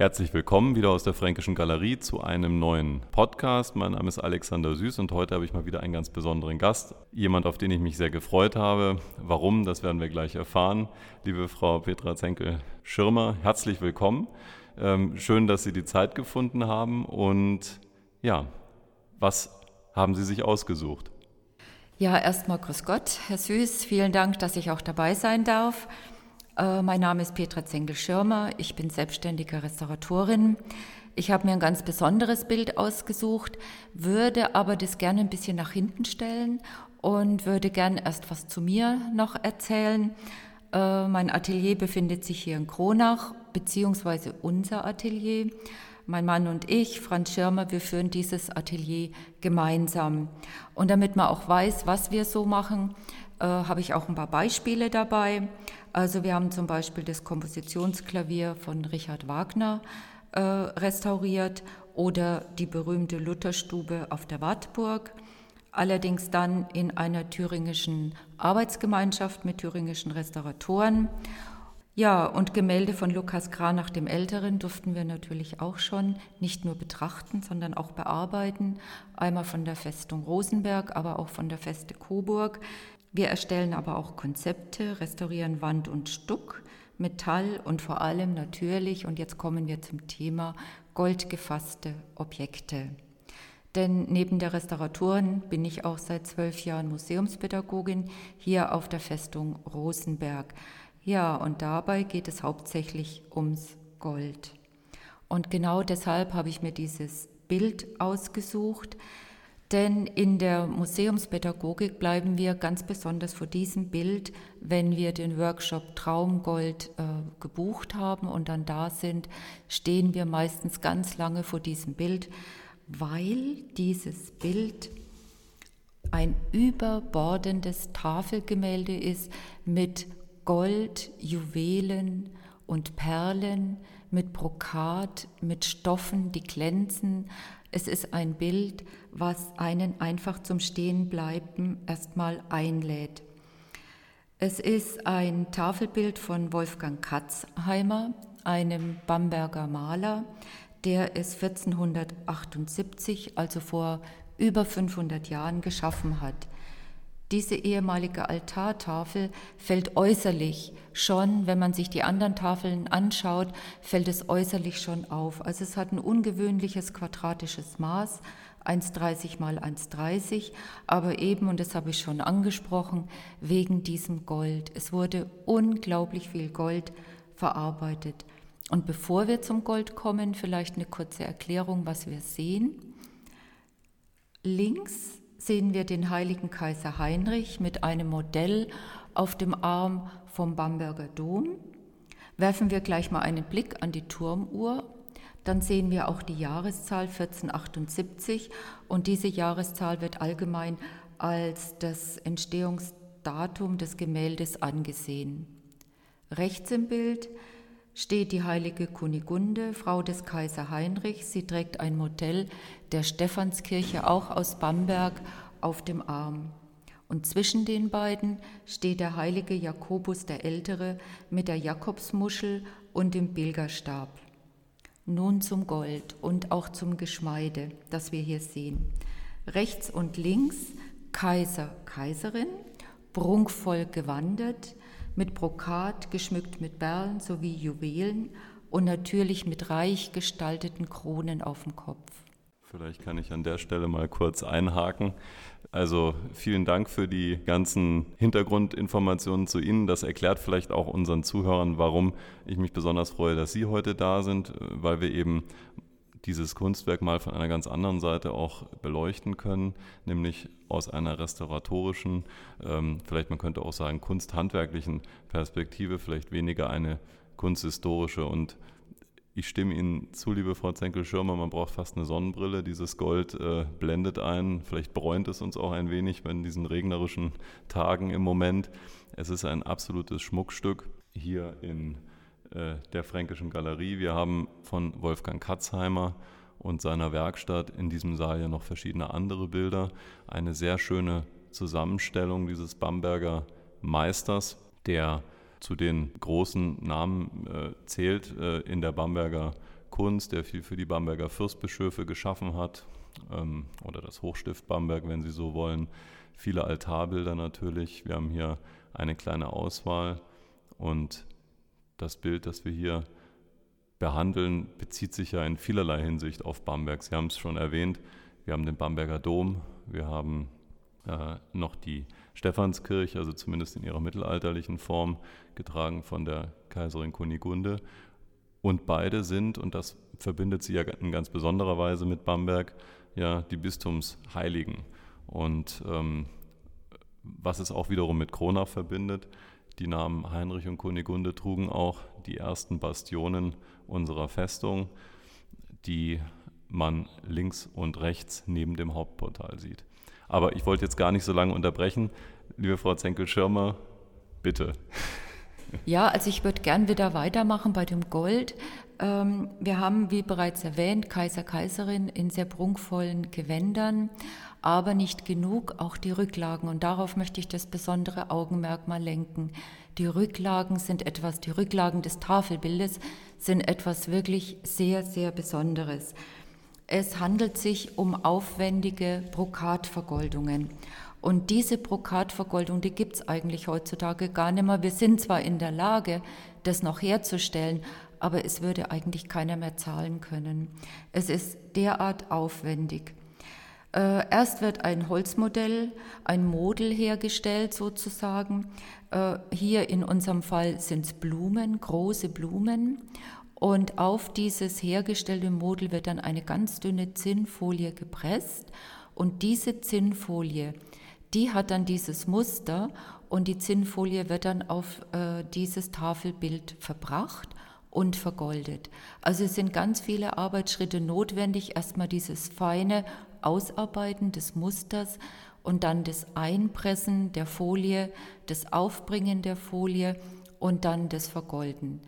Herzlich willkommen wieder aus der Fränkischen Galerie zu einem neuen Podcast. Mein Name ist Alexander Süß und heute habe ich mal wieder einen ganz besonderen Gast. Jemand, auf den ich mich sehr gefreut habe. Warum, das werden wir gleich erfahren. Liebe Frau Petra Zenkel-Schirmer, herzlich willkommen. Ähm, schön, dass Sie die Zeit gefunden haben. Und ja, was haben Sie sich ausgesucht? Ja, erstmal Grüß Gott, Herr Süß. Vielen Dank, dass ich auch dabei sein darf. Äh, mein Name ist Petra Zengel-Schirmer. Ich bin selbstständige Restauratorin. Ich habe mir ein ganz besonderes Bild ausgesucht, würde aber das gerne ein bisschen nach hinten stellen und würde gerne erst was zu mir noch erzählen. Äh, mein Atelier befindet sich hier in Kronach, beziehungsweise unser Atelier. Mein Mann und ich, Franz Schirmer, wir führen dieses Atelier gemeinsam. Und damit man auch weiß, was wir so machen, äh, habe ich auch ein paar Beispiele dabei. Also wir haben zum Beispiel das Kompositionsklavier von Richard Wagner äh, restauriert oder die berühmte Lutherstube auf der Wartburg. Allerdings dann in einer thüringischen Arbeitsgemeinschaft mit thüringischen Restauratoren. Ja, und Gemälde von Lukas Kranach dem Älteren durften wir natürlich auch schon nicht nur betrachten, sondern auch bearbeiten. Einmal von der Festung Rosenberg, aber auch von der Feste Coburg. Wir erstellen aber auch Konzepte, restaurieren Wand und Stuck, Metall und vor allem natürlich, und jetzt kommen wir zum Thema, goldgefasste Objekte. Denn neben der Restauratorin bin ich auch seit zwölf Jahren Museumspädagogin hier auf der Festung Rosenberg. Ja, und dabei geht es hauptsächlich ums Gold. Und genau deshalb habe ich mir dieses Bild ausgesucht, denn in der Museumspädagogik bleiben wir ganz besonders vor diesem Bild, wenn wir den Workshop Traumgold äh, gebucht haben und dann da sind, stehen wir meistens ganz lange vor diesem Bild, weil dieses Bild ein überbordendes Tafelgemälde ist mit Gold, Juwelen und Perlen, mit Brokat, mit Stoffen, die glänzen, es ist ein Bild, was einen einfach zum Stehenbleiben erstmal einlädt. Es ist ein Tafelbild von Wolfgang Katzheimer, einem Bamberger Maler, der es 1478, also vor über 500 Jahren, geschaffen hat. Diese ehemalige Altartafel fällt äußerlich schon, wenn man sich die anderen Tafeln anschaut, fällt es äußerlich schon auf. Also es hat ein ungewöhnliches quadratisches Maß, 1,30 mal 1,30, aber eben, und das habe ich schon angesprochen, wegen diesem Gold. Es wurde unglaublich viel Gold verarbeitet. Und bevor wir zum Gold kommen, vielleicht eine kurze Erklärung, was wir sehen. Links sehen wir den heiligen Kaiser Heinrich mit einem Modell auf dem Arm vom Bamberger Dom. Werfen wir gleich mal einen Blick an die Turmuhr, dann sehen wir auch die Jahreszahl 1478 und diese Jahreszahl wird allgemein als das Entstehungsdatum des Gemäldes angesehen. Rechts im Bild steht die heilige Kunigunde, Frau des Kaiser Heinrich. Sie trägt ein Modell der Stephanskirche, auch aus Bamberg, auf dem Arm. Und zwischen den beiden steht der heilige Jakobus der Ältere mit der Jakobsmuschel und dem Pilgerstab. Nun zum Gold und auch zum Geschmeide, das wir hier sehen. Rechts und links Kaiser, Kaiserin, prunkvoll gewandert, mit Brokat geschmückt mit Perlen sowie Juwelen und natürlich mit reich gestalteten Kronen auf dem Kopf. Vielleicht kann ich an der Stelle mal kurz einhaken. Also vielen Dank für die ganzen Hintergrundinformationen zu Ihnen. Das erklärt vielleicht auch unseren Zuhörern, warum ich mich besonders freue, dass Sie heute da sind, weil wir eben dieses Kunstwerk mal von einer ganz anderen Seite auch beleuchten können, nämlich aus einer restauratorischen, ähm, vielleicht man könnte auch sagen kunsthandwerklichen Perspektive, vielleicht weniger eine kunsthistorische. Und ich stimme Ihnen zu, liebe Frau Zenkel-Schirmer, man braucht fast eine Sonnenbrille. Dieses Gold äh, blendet ein, vielleicht bräunt es uns auch ein wenig bei diesen regnerischen Tagen im Moment. Es ist ein absolutes Schmuckstück hier in der Fränkischen Galerie. Wir haben von Wolfgang Katzheimer und seiner Werkstatt in diesem Saal ja noch verschiedene andere Bilder. Eine sehr schöne Zusammenstellung dieses Bamberger Meisters, der zu den großen Namen äh, zählt äh, in der Bamberger Kunst, der viel für die Bamberger Fürstbischöfe geschaffen hat ähm, oder das Hochstift Bamberg, wenn Sie so wollen. Viele Altarbilder natürlich. Wir haben hier eine kleine Auswahl und das Bild, das wir hier behandeln, bezieht sich ja in vielerlei Hinsicht auf Bamberg. Sie haben es schon erwähnt, wir haben den Bamberger Dom, wir haben äh, noch die Stephanskirche, also zumindest in ihrer mittelalterlichen Form, getragen von der Kaiserin Kunigunde. Und beide sind, und das verbindet sie ja in ganz besonderer Weise mit Bamberg, ja die Bistumsheiligen. Und ähm, was es auch wiederum mit Kronach verbindet, die Namen Heinrich und Kunigunde trugen auch die ersten Bastionen unserer Festung, die man links und rechts neben dem Hauptportal sieht. Aber ich wollte jetzt gar nicht so lange unterbrechen. Liebe Frau Zenkel-Schirmer, bitte. Ja, also ich würde gern wieder weitermachen bei dem Gold. Ähm, wir haben, wie bereits erwähnt, Kaiser, Kaiserin in sehr prunkvollen Gewändern, aber nicht genug, auch die Rücklagen. Und darauf möchte ich das besondere Augenmerk mal lenken. Die Rücklagen sind etwas, die Rücklagen des Tafelbildes sind etwas wirklich sehr, sehr Besonderes. Es handelt sich um aufwendige Brokatvergoldungen. Und diese Brokatvergoldung, die gibt es eigentlich heutzutage gar nicht mehr. Wir sind zwar in der Lage, das noch herzustellen, aber es würde eigentlich keiner mehr zahlen können. Es ist derart aufwendig. Äh, erst wird ein Holzmodell, ein Model hergestellt sozusagen. Äh, hier in unserem Fall sind es Blumen, große Blumen. Und auf dieses hergestellte Model wird dann eine ganz dünne Zinnfolie gepresst. Und diese Zinnfolie, die hat dann dieses Muster und die Zinnfolie wird dann auf äh, dieses Tafelbild verbracht und vergoldet. Also es sind ganz viele Arbeitsschritte notwendig. Erstmal dieses feine Ausarbeiten des Musters und dann das Einpressen der Folie, das Aufbringen der Folie und dann das Vergolden.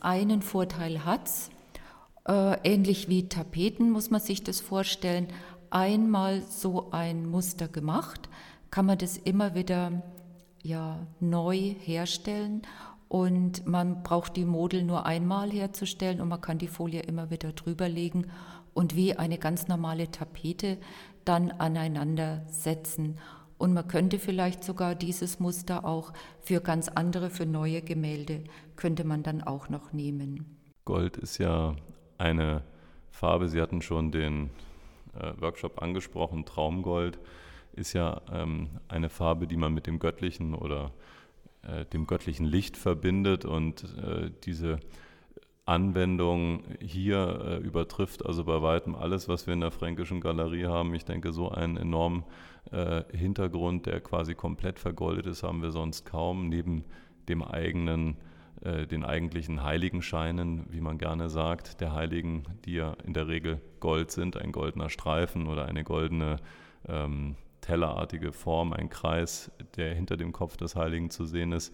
Einen Vorteil hat es, äh, ähnlich wie Tapeten muss man sich das vorstellen. Einmal so ein Muster gemacht, kann man das immer wieder ja, neu herstellen und man braucht die Model nur einmal herzustellen und man kann die Folie immer wieder drüber legen und wie eine ganz normale Tapete dann aneinander setzen. Und man könnte vielleicht sogar dieses Muster auch für ganz andere, für neue Gemälde, könnte man dann auch noch nehmen. Gold ist ja eine Farbe, Sie hatten schon den äh, Workshop angesprochen, Traumgold ist ja ähm, eine Farbe, die man mit dem Göttlichen oder äh, dem göttlichen Licht verbindet und äh, diese Anwendung hier äh, übertrifft also bei weitem alles, was wir in der Fränkischen Galerie haben. Ich denke, so einen enormen äh, Hintergrund, der quasi komplett vergoldet ist, haben wir sonst kaum, neben dem eigenen, den eigentlichen Heiligenscheinen, wie man gerne sagt, der Heiligen, die ja in der Regel Gold sind, ein goldener Streifen oder eine goldene ähm, tellerartige Form, ein Kreis, der hinter dem Kopf des Heiligen zu sehen ist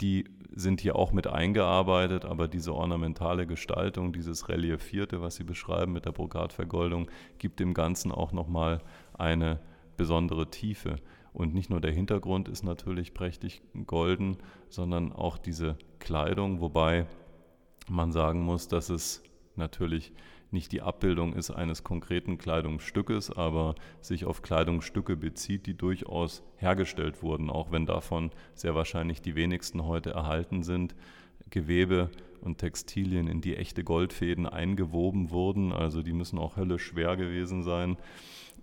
die sind hier auch mit eingearbeitet, aber diese ornamentale Gestaltung, dieses Reliefierte, was Sie beschreiben mit der Brokatvergoldung, gibt dem Ganzen auch nochmal eine besondere Tiefe. Und nicht nur der Hintergrund ist natürlich prächtig golden, sondern auch diese Kleidung, wobei man sagen muss, dass es natürlich nicht die Abbildung ist eines konkreten Kleidungsstückes, aber sich auf Kleidungsstücke bezieht, die durchaus hergestellt wurden, auch wenn davon sehr wahrscheinlich die wenigsten heute erhalten sind. Gewebe und Textilien, in die echte Goldfäden eingewoben wurden, also die müssen auch höllisch schwer gewesen sein.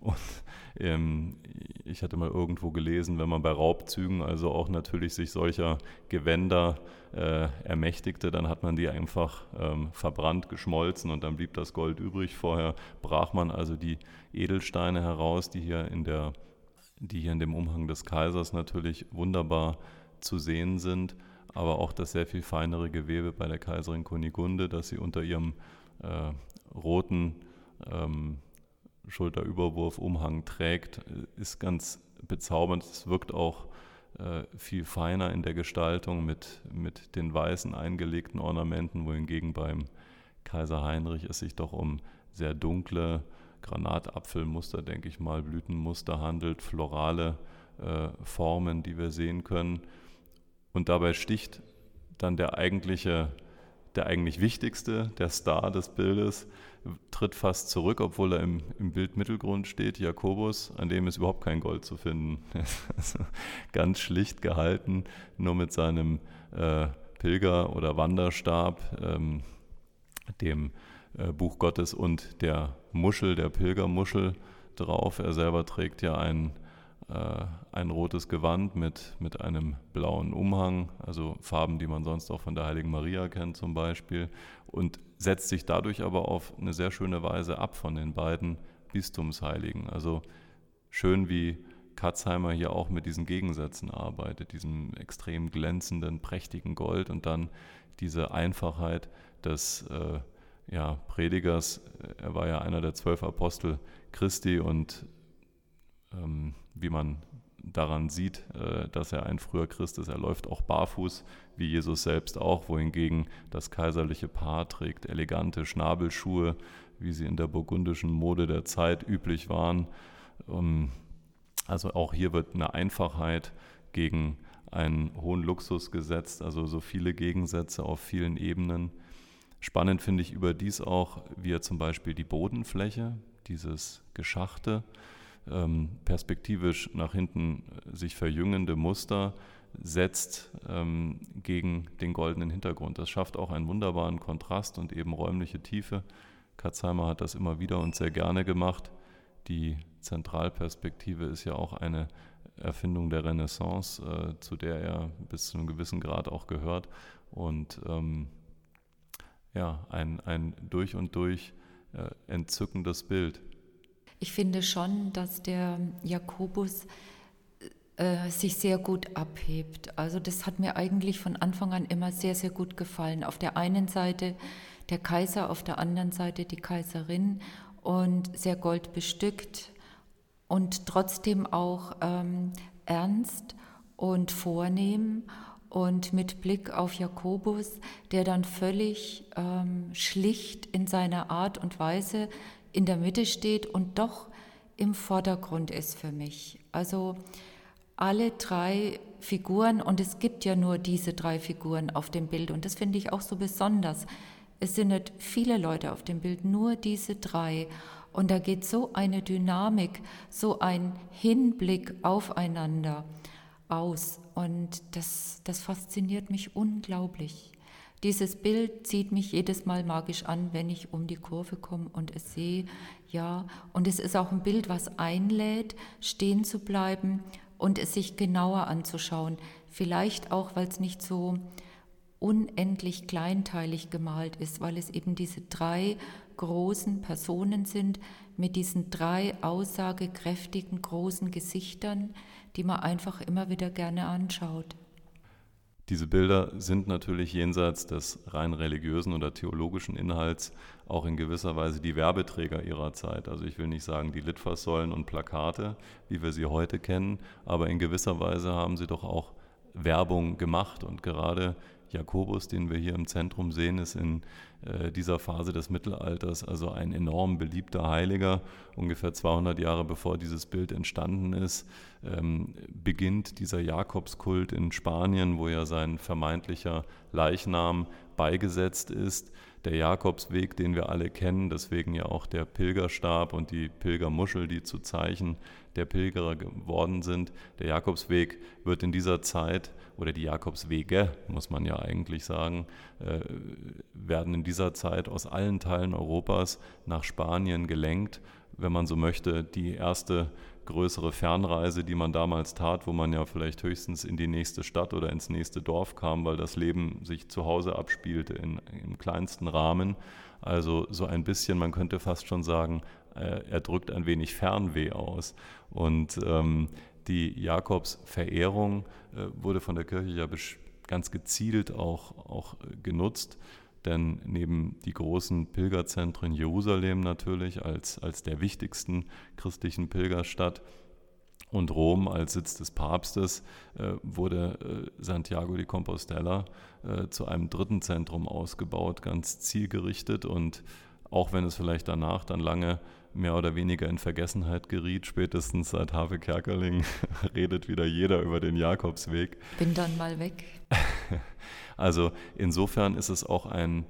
Und ähm, ich hatte mal irgendwo gelesen, wenn man bei Raubzügen also auch natürlich sich solcher Gewänder äh, ermächtigte, dann hat man die einfach ähm, verbrannt, geschmolzen und dann blieb das Gold übrig. Vorher brach man also die Edelsteine heraus, die hier in der die hier in dem Umhang des Kaisers natürlich wunderbar zu sehen sind, aber auch das sehr viel feinere Gewebe bei der Kaiserin Kunigunde, das sie unter ihrem äh, roten ähm, Schulterüberwurf-Umhang trägt, ist ganz bezaubernd. Es wirkt auch äh, viel feiner in der Gestaltung mit, mit den weißen eingelegten Ornamenten, wohingegen beim Kaiser Heinrich es sich doch um sehr dunkle Granatapfelmuster, denke ich mal, Blütenmuster handelt, florale äh, Formen, die wir sehen können. Und dabei sticht dann der eigentliche der eigentlich wichtigste, der Star des Bildes, tritt fast zurück, obwohl er im, im Bildmittelgrund steht, Jakobus, an dem ist überhaupt kein Gold zu finden. also ganz schlicht gehalten, nur mit seinem äh, Pilger- oder Wanderstab, ähm, dem äh, Buch Gottes und der Muschel, der Pilgermuschel drauf. Er selber trägt ja ein, äh, ein rotes Gewand mit, mit einem blauen Umhang, also Farben, die man sonst auch von der Heiligen Maria kennt zum Beispiel, und setzt sich dadurch aber auf eine sehr schöne Weise ab von den beiden Bistumsheiligen. Also schön wie Katzheimer hier auch mit diesen Gegensätzen arbeitet, diesem extrem glänzenden, prächtigen Gold und dann diese Einfachheit des äh, ja, Predigers. Er war ja einer der zwölf Apostel Christi und wie man daran sieht, äh, dass er ein früher Christ ist, er läuft auch barfuß, wie Jesus selbst auch, wohingegen das kaiserliche Paar trägt elegante Schnabelschuhe, wie sie in der burgundischen Mode der Zeit üblich waren. Ähm, also auch hier wird eine Einfachheit gegen einen hohen Luxus gesetzt, also so viele Gegensätze auf vielen Ebenen. Spannend finde ich überdies auch, wie er zum Beispiel die Bodenfläche, dieses Geschachte, ähm, perspektivisch nach hinten sich verjüngende Muster setzt ähm, gegen den goldenen Hintergrund. Das schafft auch einen wunderbaren Kontrast und eben räumliche Tiefe. Katzheimer hat das immer wieder und sehr gerne gemacht. Die Zentralperspektive ist ja auch eine Erfindung der Renaissance, äh, zu der er bis zu einem gewissen Grad auch gehört. Und ähm, ja, ein, ein durch und durch äh, entzückendes Bild. Ich finde schon, dass der Jakobus äh, sich sehr gut abhebt. Also das hat mir eigentlich von Anfang an immer sehr, sehr gut gefallen. Auf der einen Seite der Kaiser, auf der anderen Seite die Kaiserin und sehr goldbestückt und trotzdem auch ähm, ernst und vornehm und mit Blick auf Jakobus, der dann völlig ähm, schlicht in seiner Art und Weise in der Mitte steht und doch im Vordergrund ist für mich. Also alle drei Figuren, und es gibt ja nur diese drei Figuren auf dem Bild, und das finde ich auch so besonders. Es sind nicht viele Leute auf dem Bild, nur diese drei. Und da geht so eine Dynamik, so ein Hinblick aufeinander aus. Und das, das fasziniert mich unglaublich. Dieses Bild zieht mich jedes Mal magisch an, wenn ich um die Kurve komme und es sehe. Ja, und es ist auch ein Bild, was einlädt, stehen zu bleiben und es sich genauer anzuschauen. Vielleicht auch, weil es nicht so unendlich kleinteilig gemalt ist, weil es eben diese drei großen Personen sind mit diesen drei aussagekräftigen großen Gesichtern, die man einfach immer wieder gerne anschaut. Diese Bilder sind natürlich jenseits des rein religiösen oder theologischen Inhalts auch in gewisser Weise die Werbeträger ihrer Zeit. Also ich will nicht sagen die Litfaßsäulen und Plakate, wie wir sie heute kennen, aber in gewisser Weise haben sie doch auch Werbung gemacht und gerade Jakobus, den wir hier im Zentrum sehen, ist in äh, dieser Phase des Mittelalters also ein enorm beliebter Heiliger. Ungefähr 200 Jahre bevor dieses Bild entstanden ist, ähm, beginnt dieser Jakobskult in Spanien, wo ja sein vermeintlicher Leichnam beigesetzt ist. Der Jakobsweg, den wir alle kennen, deswegen ja auch der Pilgerstab und die Pilgermuschel, die zu Zeichen der Pilgerer geworden sind. Der Jakobsweg wird in dieser Zeit, oder die Jakobswege, muss man ja eigentlich sagen, äh, werden in dieser Zeit aus allen Teilen Europas nach Spanien gelenkt. Wenn man so möchte, die erste größere Fernreise, die man damals tat, wo man ja vielleicht höchstens in die nächste Stadt oder ins nächste Dorf kam, weil das Leben sich zu Hause abspielte in, im kleinsten Rahmen. Also so ein bisschen, man könnte fast schon sagen, äh, er drückt ein wenig Fernweh aus. Und ähm, die Jakobsverehrung äh, wurde von der Kirche ja ganz gezielt auch, auch genutzt. Denn neben die großen Pilgerzentren Jerusalem natürlich als, als der wichtigsten christlichen Pilgerstadt und Rom als Sitz des Papstes äh, wurde äh, Santiago de Compostela äh, zu einem dritten Zentrum ausgebaut, ganz zielgerichtet und auch wenn es vielleicht danach dann lange mehr oder weniger in Vergessenheit geriet. Spätestens seit Harve Kerkeling redet wieder jeder über den Jakobsweg. Bin dann mal weg. Also insofern ist es auch ein,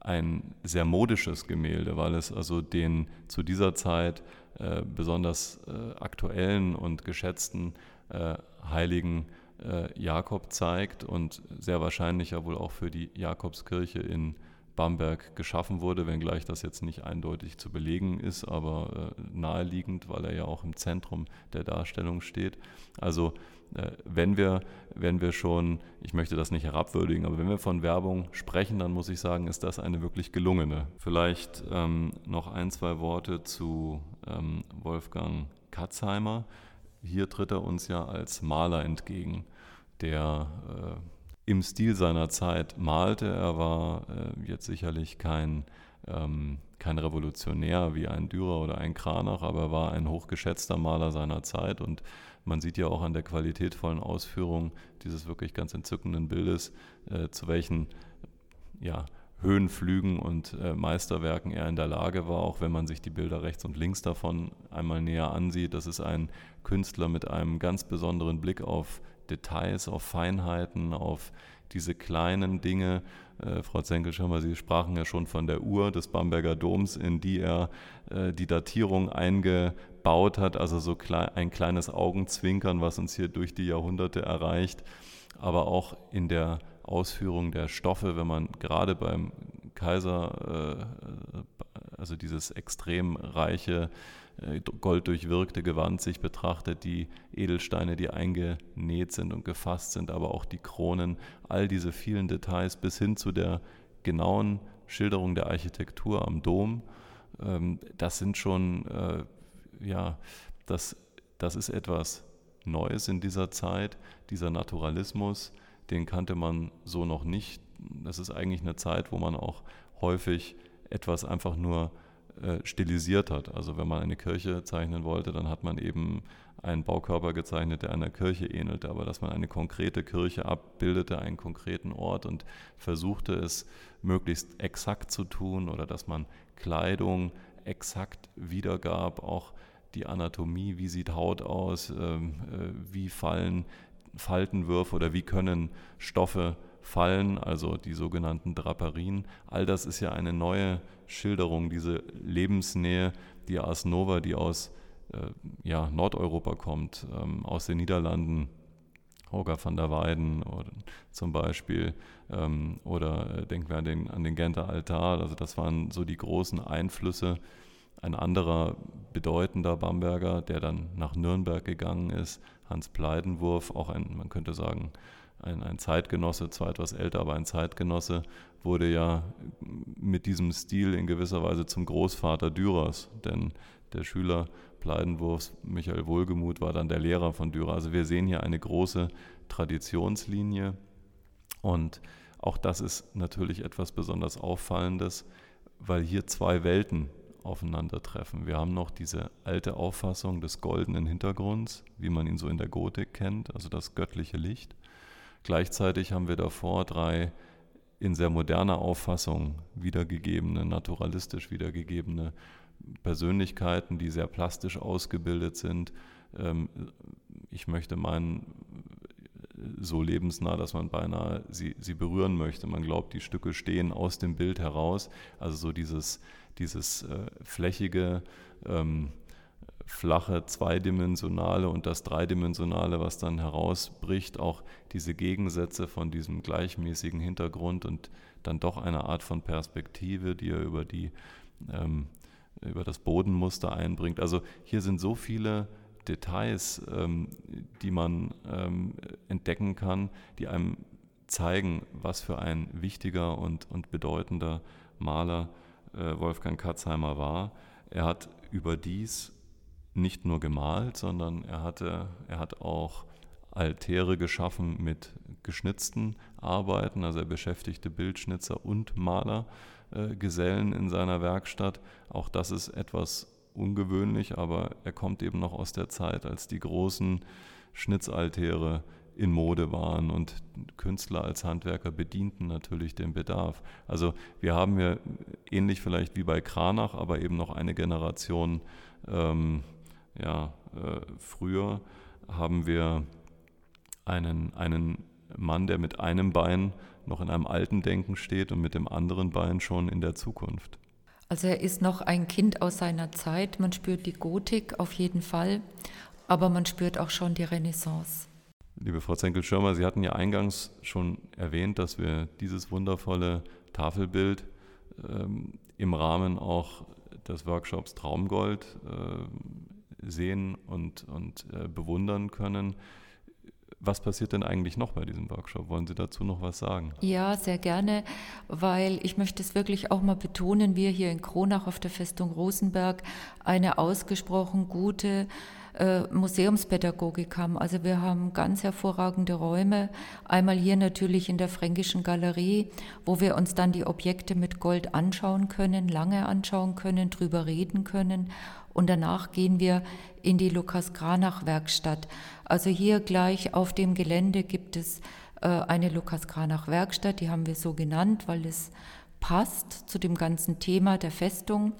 ein sehr modisches Gemälde, weil es also den zu dieser Zeit äh, besonders äh, aktuellen und geschätzten äh, Heiligen äh, Jakob zeigt und sehr wahrscheinlich ja wohl auch für die Jakobskirche in Bamberg geschaffen wurde, wenngleich das jetzt nicht eindeutig zu belegen ist, aber äh, naheliegend, weil er ja auch im Zentrum der Darstellung steht. Also äh, wenn wir, wenn wir schon, ich möchte das nicht herabwürdigen, aber wenn wir von Werbung sprechen, dann muss ich sagen, ist das eine wirklich gelungene. Vielleicht ähm, noch ein, zwei Worte zu ähm, Wolfgang Katzheimer. Hier tritt er uns ja als Maler entgegen, der äh, im Stil seiner Zeit malte. Er war äh, jetzt sicherlich kein, ähm, kein Revolutionär wie ein Dürer oder ein Kranach, aber er war ein hochgeschätzter Maler seiner Zeit und man sieht ja auch an der qualitätvollen Ausführung dieses wirklich ganz entzückenden Bildes, äh, zu welchen ja, Höhenflügen und äh, Meisterwerken er in der Lage war, auch wenn man sich die Bilder rechts und links davon einmal näher ansieht. Das ist ein Künstler mit einem ganz besonderen Blick auf Details, auf Feinheiten, auf diese kleinen Dinge. Äh, Frau Zenkelschirmer, Sie sprachen ja schon von der Uhr des Bamberger Doms, in die er äh, die Datierung eingebaut hat, also so klein, ein kleines Augenzwinkern, was uns hier durch die Jahrhunderte erreicht, aber auch in der Ausführung der Stoffe, wenn man gerade beim Kaiser, äh, also dieses extrem reiche äh, golddurchwirkte Gewand sich betrachtet, die Edelsteine, die eingenäht sind und gefasst sind, aber auch die Kronen, all diese vielen Details bis hin zu der genauen Schilderung der Architektur am Dom, ähm, das sind schon, äh, ja, das, das ist etwas Neues in dieser Zeit, dieser Naturalismus, den kannte man so noch nicht. Das ist eigentlich eine Zeit, wo man auch häufig etwas einfach nur äh, stilisiert hat. Also wenn man eine Kirche zeichnen wollte, dann hat man eben einen Baukörper gezeichnet, der einer Kirche ähnelte, aber dass man eine konkrete Kirche abbildete, einen konkreten Ort und versuchte es möglichst exakt zu tun oder dass man Kleidung exakt wiedergab, auch die Anatomie, wie sieht Haut aus, ähm, äh, wie fallen Faltenwürfe oder wie können Stoffe fallen, also die sogenannten Draperien. All das ist ja eine neue Schilderung, diese Lebensnähe, die Ars Nova, die aus äh, ja, Nordeuropa kommt, ähm, aus den Niederlanden, Holger van der Weyden oder, zum Beispiel, ähm, oder äh, denken wir an den, an den Genter Altar, also das waren so die großen Einflüsse. Ein anderer bedeutender Bamberger, der dann nach Nürnberg gegangen ist, Hans Pleidenwurf, auch ein, man könnte sagen, ein, ein Zeitgenosse, zwar etwas älter, aber ein Zeitgenosse, wurde ja mit diesem Stil in gewisser Weise zum Großvater Dürers, denn der Schüler Pleidenwurfs, Michael Wohlgemuth, war dann der Lehrer von Dürer. Also wir sehen hier eine große Traditionslinie und auch das ist natürlich etwas besonders Auffallendes, weil hier zwei Welten aufeinandertreffen. Wir haben noch diese alte Auffassung des goldenen Hintergrunds, wie man ihn so in der Gotik kennt, also das göttliche Licht. Gleichzeitig haben wir davor drei in sehr moderner Auffassung wiedergegebene, naturalistisch wiedergegebene Persönlichkeiten, die sehr plastisch ausgebildet sind. Ähm, ich möchte meinen, so lebensnah, dass man beinahe sie, sie berühren möchte. Man glaubt, die Stücke stehen aus dem Bild heraus. Also so dieses, dieses äh, flächige, ähm, flache zweidimensionale und das dreidimensionale, was dann herausbricht, auch diese Gegensätze von diesem gleichmäßigen Hintergrund und dann doch eine Art von Perspektive, die er über die ähm, über das Bodenmuster einbringt. Also hier sind so viele Details, ähm, die man ähm, entdecken kann, die einem zeigen, was für ein wichtiger und, und bedeutender Maler äh, Wolfgang Katzheimer war. Er hat überdies nicht nur gemalt, sondern er, hatte, er hat auch Altäre geschaffen mit geschnitzten Arbeiten. Also er beschäftigte Bildschnitzer und Malergesellen äh, in seiner Werkstatt. Auch das ist etwas ungewöhnlich, aber er kommt eben noch aus der Zeit, als die großen Schnitzaltäre in Mode waren und Künstler als Handwerker bedienten natürlich den Bedarf. Also wir haben ja ähnlich vielleicht wie bei Kranach, aber eben noch eine Generation ähm, ja, äh, früher haben wir einen, einen Mann, der mit einem Bein noch in einem alten Denken steht und mit dem anderen Bein schon in der Zukunft. Also er ist noch ein Kind aus seiner Zeit. Man spürt die Gotik auf jeden Fall, aber man spürt auch schon die Renaissance. Liebe Frau Zenkel-Schirmer, Sie hatten ja eingangs schon erwähnt, dass wir dieses wundervolle Tafelbild ähm, im Rahmen auch des Workshops Traumgold äh, sehen und, und äh, bewundern können. Was passiert denn eigentlich noch bei diesem Workshop? Wollen Sie dazu noch was sagen? Ja, sehr gerne, weil ich möchte es wirklich auch mal betonen, wir hier in Kronach auf der Festung Rosenberg eine ausgesprochen gute äh, Museumspädagogik haben. Also wir haben ganz hervorragende Räume. Einmal hier natürlich in der Fränkischen Galerie, wo wir uns dann die Objekte mit Gold anschauen können, lange anschauen können, drüber reden können. Und danach gehen wir in die Lukas Granach Werkstatt. Also hier gleich auf dem Gelände gibt es äh, eine Lukas Granach Werkstatt, die haben wir so genannt, weil es passt zu dem ganzen Thema der Festung.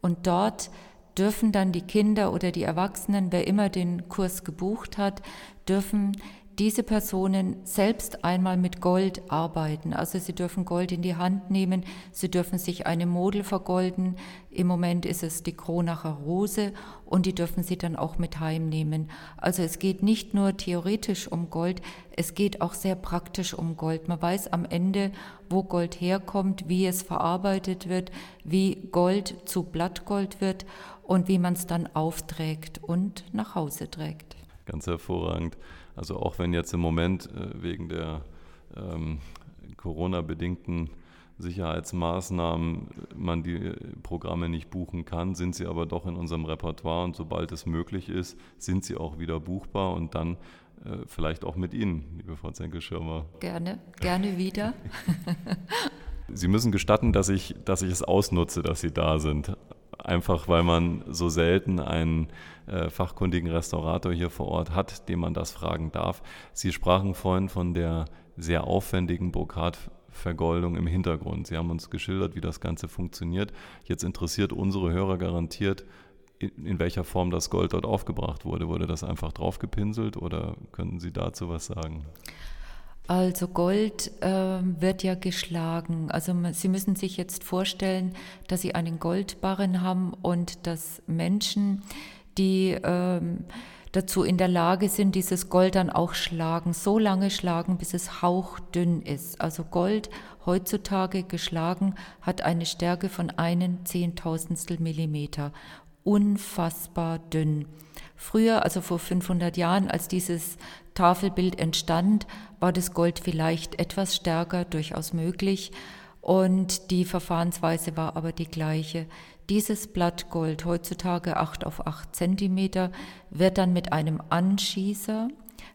Und dort dürfen dann die Kinder oder die Erwachsenen, wer immer den Kurs gebucht hat, dürfen diese Personen selbst einmal mit Gold arbeiten. Also sie dürfen Gold in die Hand nehmen, sie dürfen sich eine Model vergolden. Im Moment ist es die Kronacher Rose und die dürfen sie dann auch mit heimnehmen. Also es geht nicht nur theoretisch um Gold, es geht auch sehr praktisch um Gold. Man weiß am Ende, wo Gold herkommt, wie es verarbeitet wird, wie Gold zu Blattgold wird und wie man es dann aufträgt und nach Hause trägt. Ganz hervorragend. Also auch wenn jetzt im Moment äh, wegen der ähm, Corona-bedingten Sicherheitsmaßnahmen man die Programme nicht buchen kann, sind sie aber doch in unserem Repertoire und sobald es möglich ist, sind sie auch wieder buchbar und dann äh, vielleicht auch mit Ihnen, liebe Frau Zenke-Schirmer. Gerne, gerne wieder. Sie müssen gestatten, dass ich, dass ich es ausnutze, dass Sie da sind einfach weil man so selten einen äh, fachkundigen Restaurator hier vor Ort hat, dem man das fragen darf. Sie sprachen vorhin von der sehr aufwendigen Brokatvergoldung im Hintergrund. Sie haben uns geschildert, wie das Ganze funktioniert. Jetzt interessiert unsere Hörer garantiert, in, in welcher Form das Gold dort aufgebracht wurde. Wurde das einfach draufgepinselt oder könnten Sie dazu was sagen? Also Gold äh, wird ja geschlagen. Also Sie müssen sich jetzt vorstellen, dass Sie einen Goldbarren haben und dass Menschen, die ähm, dazu in der Lage sind, dieses Gold dann auch schlagen, so lange schlagen, bis es hauchdünn ist. Also Gold heutzutage geschlagen hat eine Stärke von einen Zehntausendstel Millimeter. Unfassbar dünn. Früher, also vor 500 Jahren, als dieses Tafelbild entstand, war das Gold vielleicht etwas stärker, durchaus möglich. Und die Verfahrensweise war aber die gleiche. Dieses Blattgold, heutzutage 8 auf 8 Zentimeter, wird dann mit einem Anschießer,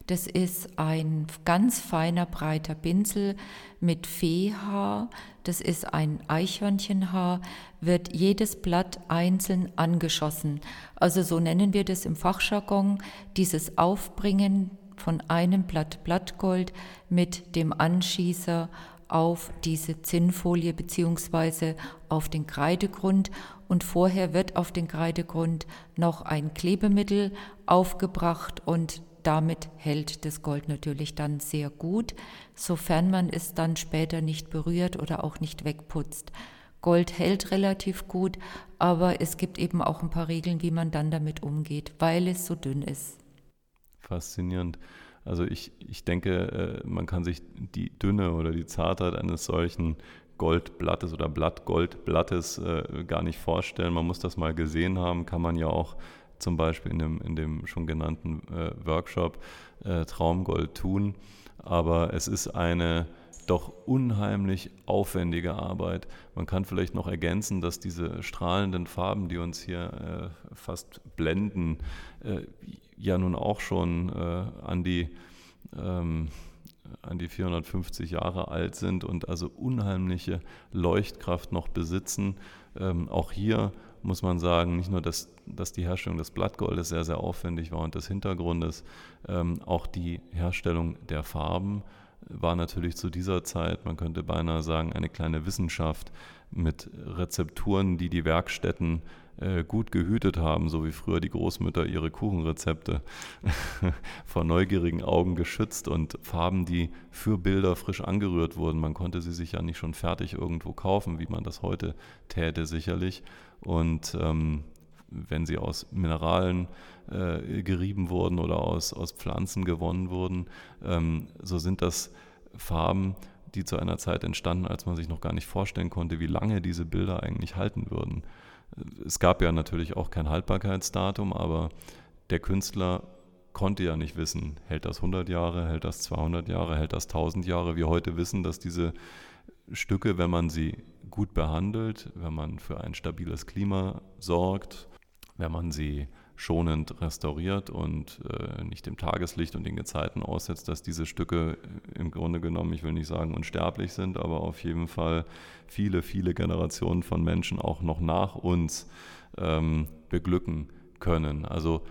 das ist ein ganz feiner, breiter Pinsel mit Feehaar, das ist ein Eichhörnchenhaar, wird jedes Blatt einzeln angeschossen. Also so nennen wir das im Fachjargon, dieses Aufbringen von einem Blatt Blattgold mit dem Anschießer auf diese Zinnfolie beziehungsweise auf den Kreidegrund und vorher wird auf den Kreidegrund noch ein Klebemittel aufgebracht und damit hält das Gold natürlich dann sehr gut, sofern man es dann später nicht berührt oder auch nicht wegputzt. Gold hält relativ gut, aber es gibt eben auch ein paar Regeln, wie man dann damit umgeht, weil es so dünn ist. Faszinierend. Also ich, ich denke, äh, man kann sich die Dünne oder die Zartheit eines solchen Goldblattes oder Blattgoldblattes äh, gar nicht vorstellen. Man muss das mal gesehen haben, kann man ja auch zum Beispiel in dem, in dem schon genannten äh, Workshop Traumgold tun. Aber es ist eine doch unheimlich aufwendige Arbeit. Man kann vielleicht noch ergänzen, dass diese strahlenden Farben, die uns hier äh, fast blenden, äh, ja nun auch schon äh, an die ähm, an die 450 Jahre alt sind und also unheimliche Leuchtkraft noch besitzen. Ähm, auch hier muss man sagen, nicht nur, dass, dass die Herstellung des Blattgoldes sehr, sehr aufwendig war und des Hintergrundes, ähm, auch die Herstellung der Farben war natürlich zu dieser Zeit, man könnte beinahe sagen, eine kleine Wissenschaft mit Rezepturen, die die Werkstätten äh, gut gehütet haben, so wie früher die Großmütter ihre Kuchenrezepte vor neugierigen Augen geschützt und Farben, die für Bilder frisch angerührt wurden. Man konnte sie sich ja nicht schon fertig irgendwo kaufen, wie man das heute täte sicherlich. Und ähm, wenn sie aus Mineralen äh, gerieben wurden oder aus, aus Pflanzen gewonnen wurden, ähm, so sind das Farben, die zu einer Zeit entstanden, als man sich noch gar nicht vorstellen konnte, wie lange diese Bilder eigentlich halten würden. Es gab ja natürlich auch kein Haltbarkeitsdatum, aber der Künstler konnte ja nicht wissen, hält das 100 Jahre, hält das 200 Jahre, hält das 1000 Jahre. Wir heute wissen, dass diese Stücke, wenn man sie gut behandelt, wenn man für ein stabiles Klima sorgt, wenn man sie schonend restauriert und äh, nicht dem Tageslicht und den Gezeiten aussetzt, dass diese Stücke im Grunde genommen, ich will nicht sagen unsterblich sind, aber auf jeden Fall viele, viele Generationen von Menschen auch noch nach uns ähm, beglücken können. Also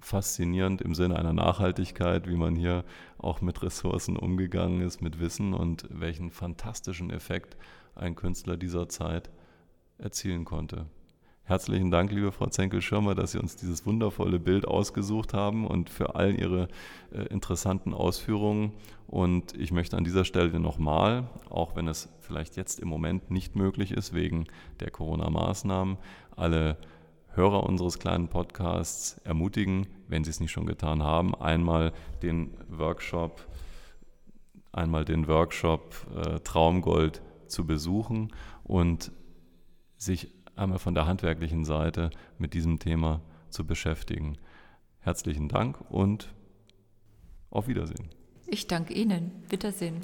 faszinierend im Sinne einer Nachhaltigkeit, wie man hier auch mit Ressourcen umgegangen ist, mit Wissen und welchen fantastischen Effekt ein Künstler dieser Zeit erzielen konnte. Herzlichen Dank, liebe Frau Zenkel-Schirmer, dass Sie uns dieses wundervolle Bild ausgesucht haben und für all Ihre äh, interessanten Ausführungen. Und ich möchte an dieser Stelle nochmal, auch wenn es vielleicht jetzt im Moment nicht möglich ist wegen der Corona-Maßnahmen, alle Hörer unseres kleinen Podcasts ermutigen, wenn sie es nicht schon getan haben, einmal den Workshop, einmal den Workshop äh, Traumgold zu besuchen und sich einmal von der handwerklichen Seite mit diesem Thema zu beschäftigen. Herzlichen Dank und auf Wiedersehen. Ich danke Ihnen. Wiedersehen.